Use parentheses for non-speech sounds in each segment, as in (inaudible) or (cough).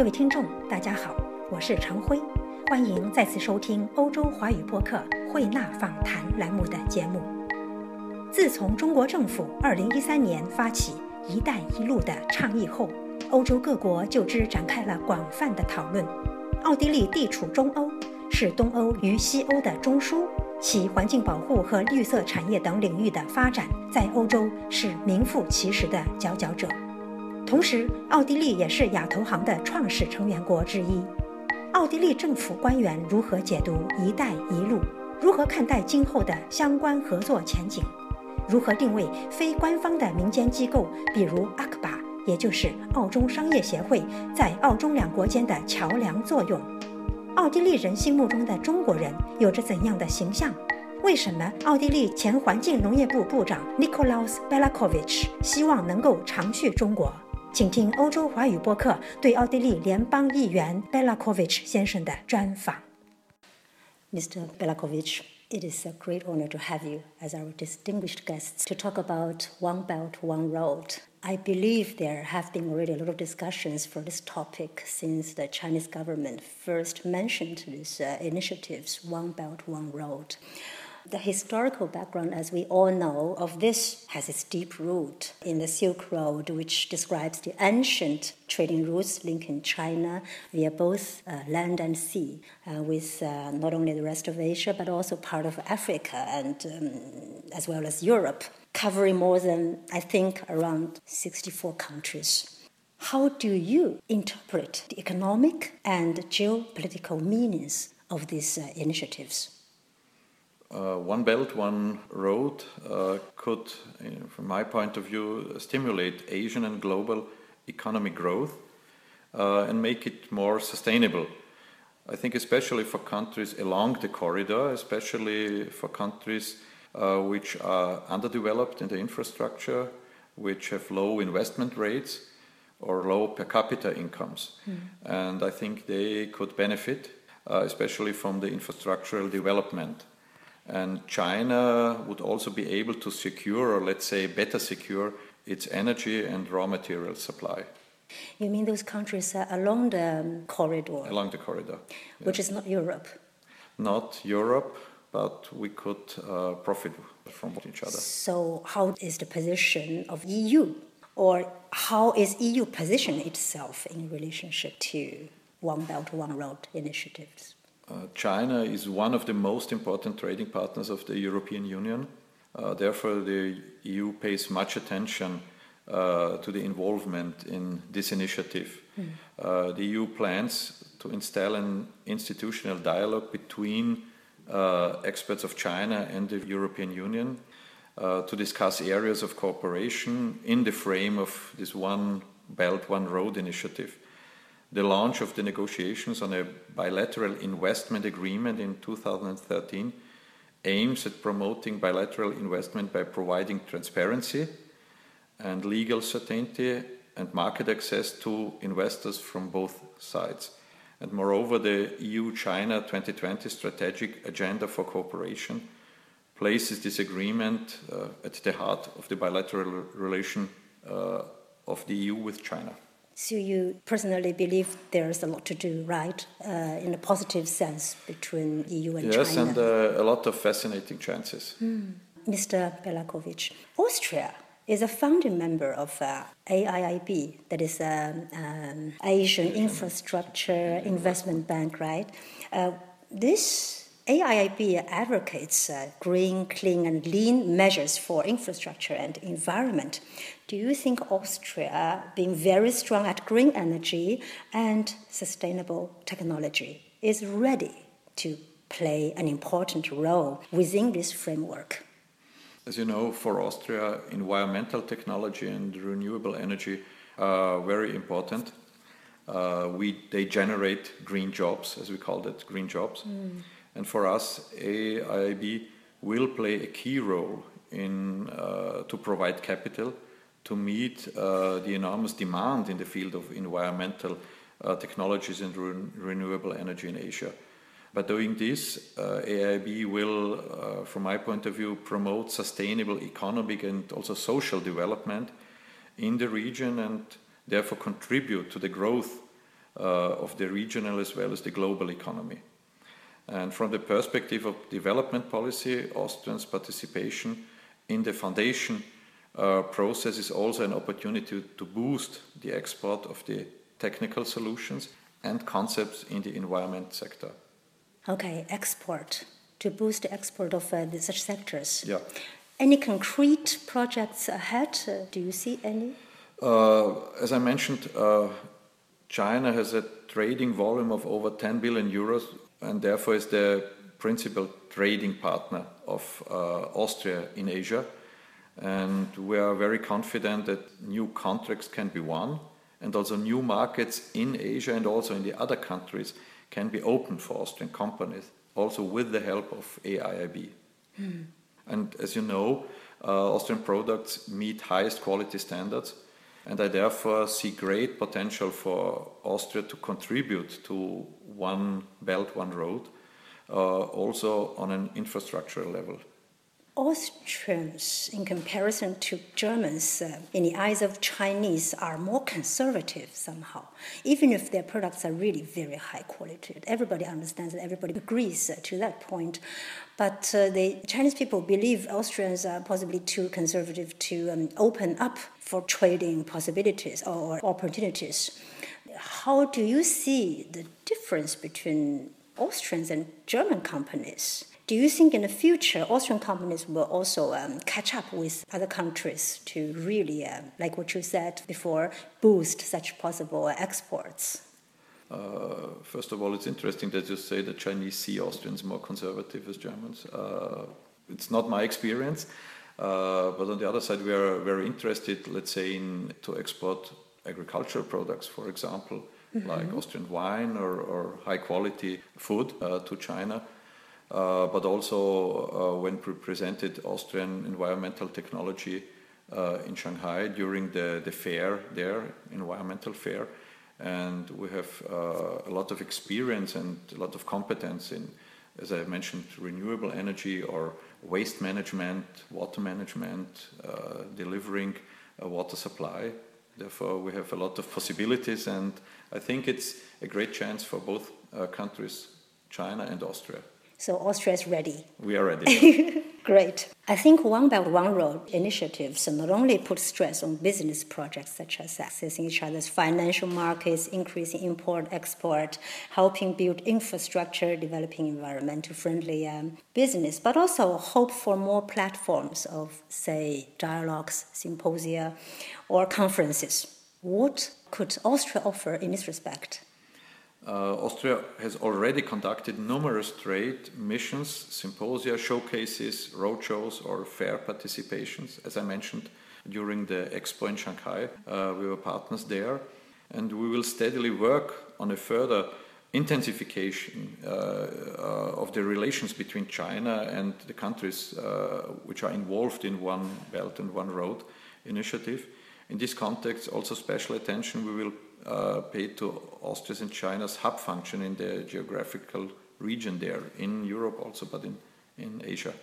各位听众，大家好，我是常辉，欢迎再次收听欧洲华语播客慧纳访谈栏目的节目。自从中国政府2013年发起“一带一路”的倡议后，欧洲各国就之展开了广泛的讨论。奥地利地处中欧，是东欧与西欧的中枢，其环境保护和绿色产业等领域的发展，在欧洲是名副其实的佼佼者。同时，奥地利也是亚投行的创始成员国之一。奥地利政府官员如何解读“一带一路”？如何看待今后的相关合作前景？如何定位非官方的民间机构，比如阿克巴，也就是澳中商业协会，在澳中两国间的桥梁作用？奥地利人心目中的中国人有着怎样的形象？为什么奥地利前环境农业部部长 Nikolaus Belakovic 希望能够常去中国？请听欧洲华语播客对奥地利联邦议员 Berlakovich 先生的专访。Mr. Berlakovich, it is a great honor to have you as our distinguished guests to talk about One Belt, One Road. I believe there have been already a lot of discussions for this topic since the Chinese government first mentioned these uh, initiatives, One Belt, One Road. The historical background, as we all know, of this has its deep root in the Silk Road, which describes the ancient trading routes linking China via both uh, land and sea, uh, with uh, not only the rest of Asia but also part of Africa and um, as well as Europe, covering more than I think around 64 countries. How do you interpret the economic and geopolitical meanings of these uh, initiatives? Uh, One Belt, One Road uh, could, from my point of view, stimulate Asian and global economic growth uh, and make it more sustainable. I think, especially for countries along the corridor, especially for countries uh, which are underdeveloped in the infrastructure, which have low investment rates or low per capita incomes. Mm. And I think they could benefit, uh, especially from the infrastructural development and China would also be able to secure, or let's say better secure, its energy and raw material supply. You mean those countries along the um, corridor? Along the corridor. Which is not Europe? Not Europe, but we could uh, profit from each other. So, how is the position of EU? Or how is EU position itself in relationship to One Belt, One Road initiatives? Uh, China is one of the most important trading partners of the European Union. Uh, therefore, the EU pays much attention uh, to the involvement in this initiative. Mm. the EU plans to install an institutional dialogue between experts of China and the European Union uh, to discuss areas of cooperation in the frame of this One Belt, One Road initiative the launch of the negotiations on a bilateral investment agreement in 2013 aims at promoting bilateral investment by providing transparency and legal certainty and market access to investors from both sides. And moreover, the EU China 2020 strategic agenda for cooperation places this agreement uh, at the heart of the bilateral relation uh, of the EU with China. So you personally believe there's a lot to do, right, uh, in a positive sense between EU and yes, China? Yes, and uh, a lot of fascinating chances. Mm. Mr. Berlakovich, Austria is a founding member of uh, AIIB, that is um, um, Asian Infrastructure Investment Bank, right? Uh, this AIIB advocates uh, green, clean, and lean measures for infrastructure and environment. Do you think Austria, being very strong at green energy and sustainable technology, is ready to play an important role within this framework? As you know, for Austria, environmental technology and renewable energy are very important. Uh, we, they generate green jobs, as we call it, green jobs. Mm. And for us, AIIB will play a key role in uh, to provide capital to meet uh, the enormous demand in the field of environmental uh, technologies and re renewable energy in Asia. By doing this, uh, AIIB will, uh, from my point of view, promote sustainable economic and also social development in the region and therefore contribute to the growth uh, of the regional as well as the global economy. And from the perspective of development policy, Austria's participation in the foundation uh, process is also an opportunity to boost the export of the technical solutions and concepts in the environment sector. Okay, export to boost the export of uh, such sectors. Yeah. Any concrete projects ahead? Uh, do you see any? Uh, as I mentioned, uh, China has a trading volume of over 10 billion euros and therefore is the principal trading partner of uh, Austria in Asia. And we are very confident that new contracts can be won and also new markets in Asia and also in the other countries can be opened for Austrian companies, also with the help of AIIB. Mm. And as you know, uh, Austrian products meet highest quality standards, and I therefore see great potential for Austria to contribute to one belt, one road, uh, also on an infrastructural level. Austrians, in comparison to Germans, uh, in the eyes of Chinese, are more conservative somehow, even if their products are really very high quality. Everybody understands and everybody agrees uh, to that point. But uh, the Chinese people believe Austrians are possibly too conservative to um, open up for trading possibilities or opportunities. How do you see the difference between Austrians and German companies? Do you think in the future Austrian companies will also um, catch up with other countries to really, uh, like what you said before, boost such possible exports? Uh, first of all, it's interesting that you say that Chinese see Austrians more conservative as Germans. Uh, it's not my experience, uh, but on the other side, we are very interested, let's say, in to export agricultural products, for example, mm -hmm. like Austrian wine or, or high quality food uh, to China. Uh, but also uh, when we presented Austrian environmental technology uh, in Shanghai during the, the fair there, environmental fair. And we have a lot of experience and a lot of competence in, as I mentioned, renewable energy or waste management, water management, delivering a water supply. Therefore, we have a lot of possibilities, and I think it's a great chance for both countries, China and Austria. So Austria is ready. We are ready. (laughs) Great. I think One Belt One Road initiatives not only put stress on business projects such as accessing each other's financial markets, increasing import export, helping build infrastructure, developing environmental friendly um, business, but also hope for more platforms of, say, dialogues, symposia, or conferences. What could Austria offer in this respect? Uh, Austria has already conducted numerous trade missions, symposia, showcases, roadshows, or fair participations. As I mentioned during the expo in Shanghai, uh, we were partners there, and we will steadily work on a further intensification uh, uh of the relations between China and the countries uh, which are involved in One Belt and One Road initiative. In this context, also special attention we will uh, paid to Austria's and China's hub function in the geographical region there, in Europe also, but in, in Asia.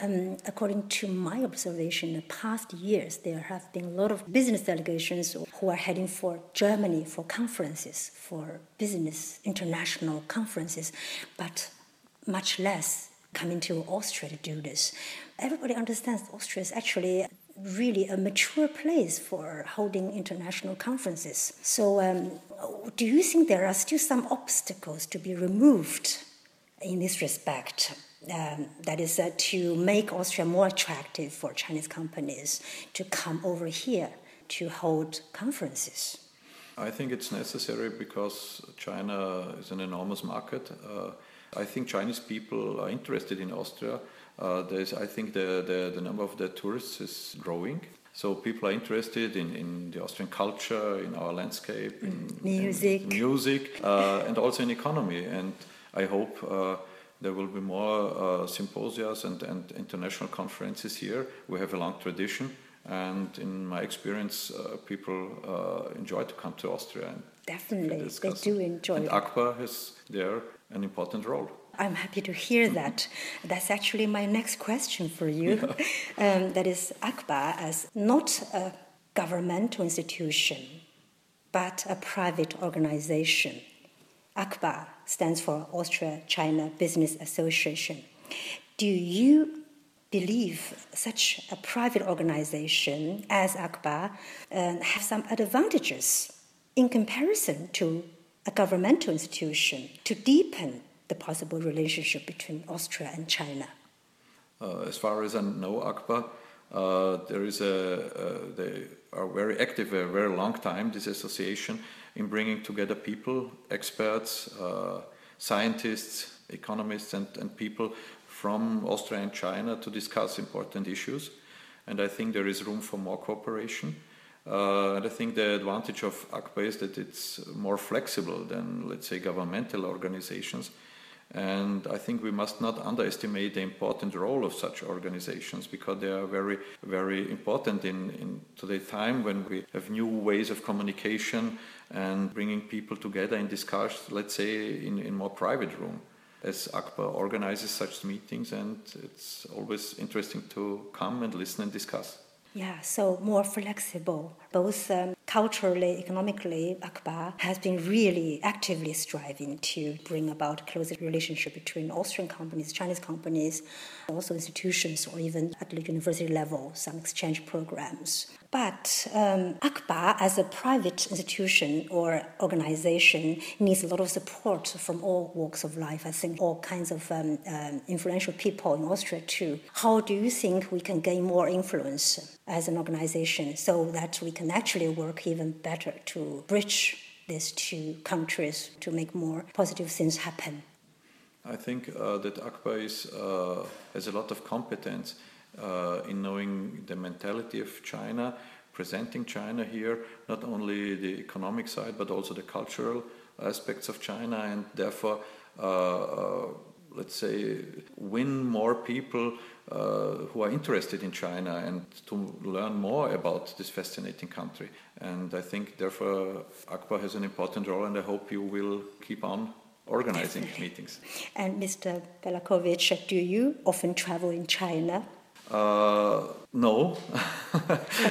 Um, according to my observation, in the past years, there have been a lot of business delegations who are heading for Germany for conferences, for business international conferences, but much less coming to Austria to do this. Everybody understands Austria is actually really a mature place for holding international conferences. So, um, do you think there are still some obstacles to be removed in this respect? Um, that is uh, to make Austria more attractive for Chinese companies to come over here to hold conferences. I think it's necessary because China is an enormous market. Uh, I think Chinese people are interested in Austria uh, there's, I think the, the, the number of the tourists is growing. So people are interested in, in the Austrian culture, in our landscape, in music, in music, uh, and also in economy. And I hope uh, there will be more uh, symposias and, and international conferences here. We have a long tradition, and in my experience, uh, people uh, enjoy to come to Austria. And Definitely, they do enjoy. And ACBA has there an important role. I'm happy to hear (laughs) that. That's actually my next question for you. (laughs) Um, that is ACBA as not a governmental institution, but a private organization. ACBA stands for Austria China Business Association. Do you believe such a private organization as ACBA uh, have some advantages in comparison to a governmental institution to deepen the possible relationship between Austria and China? Uh, as far as I know, ACBA, uh, there is a, uh, they are very active a very long time, this association, in bringing together people, experts, uh, scientists, economists, and, and people from Austria and China to discuss important issues. And I think there is room for more cooperation. Uh, and I think the advantage of ACBA is that it's more flexible than, let's say, governmental organizations. And I think we must not underestimate the important role of such organizations because they are very, very important in, in today's time when we have new ways of communication and bringing people together and discuss, let's say, in, in more private room. As ACBA organizes such meetings, and it's always interesting to come and listen and discuss. Yeah, so more flexible, both um, culturally, economically. ACBA has been really actively striving to bring about closer relationship between Austrian companies, Chinese companies, also institutions, or even at the university level, some exchange programs. But um, ACBA, as a private institution or organization, needs a lot of support from all walks of life. I think all kinds of um, um, influential people in Austria too. How do you think we can gain more influence as an organization so that we can actually work even better to bridge these two countries to make more positive things happen? I think uh, that ACBA is, uh, has a lot of competence in knowing the mentality of China, presenting China here, not only the economic side but also the cultural aspects of China, and therefore, uh, uh, let's say, win more people uh, who are interested in China and to learn more about this fascinating country. And I think, therefore, ACBA has an important role, and I hope you will keep on organizing meetings. And Mr. Berlakovich, do you often travel in China? Uh, no, (laughs)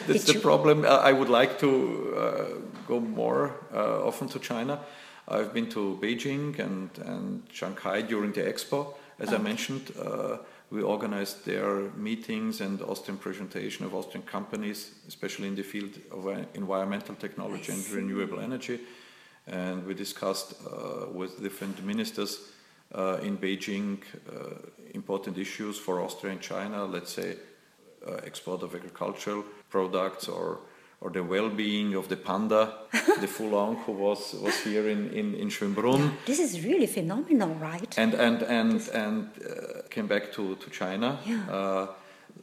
that's the problem. I would like to uh, go more uh, often to China. I've been to Beijing and, and Shanghai during the expo. As I mentioned, uh, we organized there meetings and Austrian presentation of Austrian companies, especially in the field of environmental technology and renewable energy. And we discussed uh, with different ministers in Beijing uh, important issues for Austria and China, let's say uh, export of agricultural products or or the well-being of the panda, (laughs) the Fulong who was, was here in, in, in Schönbrunn This is really phenomenal, right? and and and and uh, came back to to China. Yeah. Uh,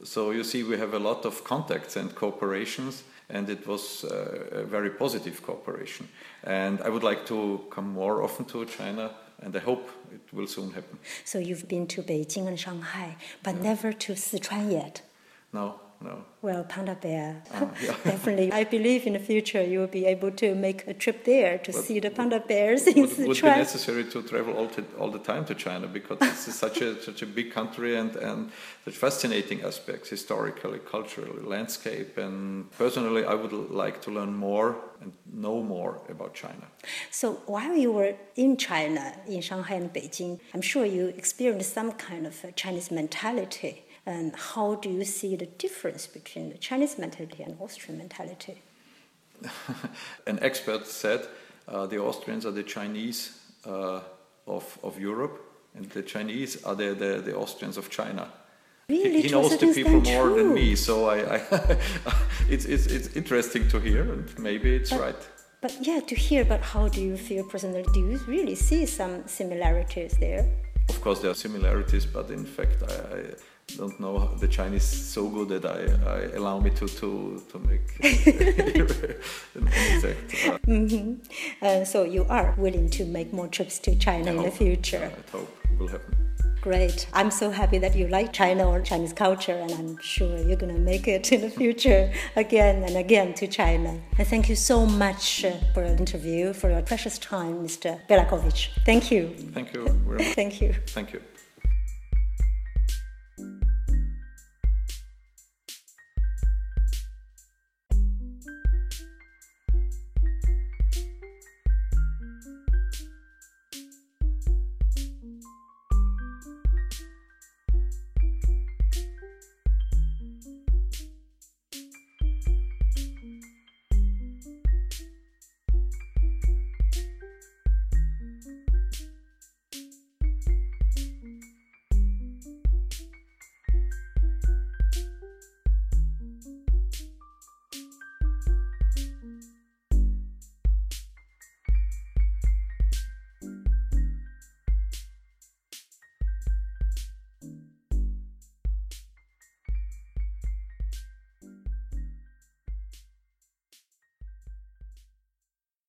so you see, we have a lot of contacts and cooperations, and it was uh, a very positive cooperation. And I would like to come more often to China, and I hope it will soon happen. So you've been to Beijing and Shanghai, but never to Sichuan yet. No, no. Well, Panda Bear, Ah, yeah. (laughs) definitely. I believe in the future you will be able to make a trip there to But see the panda bears in would, would be necessary to travel all, to, all the time to China because it's such a (laughs) such a big country and and such fascinating aspects historically, culturally, landscape, and personally, I would like to learn more and know more about China. So while you were in China, in Shanghai and Beijing, I'm sure you experienced some kind of Chinese mentality. And how do you see the difference between the Chinese mentality and Austrian mentality? (laughs) An expert said uh, the Austrians are the Chinese uh, of of Europe, and the Chinese are the the, the Austrians of China. Really, he, he knows the people more than me, so I, I (laughs) it's, it's it's interesting to hear, and maybe it's But- right. But yeah, to hear, but how do you feel personally? Do you really see some similarities there? Of course, there are similarities, but in fact, I, I don't know the Chinese so good that I, I allow me to to to make (laughs) an exact. Uh, hmm Uh, so you are willing to make more trips to China I in the hope- future. I hope will happen. Great. I'm so happy that you like China or Chinese culture, and I'm sure you're going to make it in the future again and again to China. And thank you so much uh, for the interview, for your precious time, Mr. Berlakovich. Thank you. Thank you. Thank you. Thank you.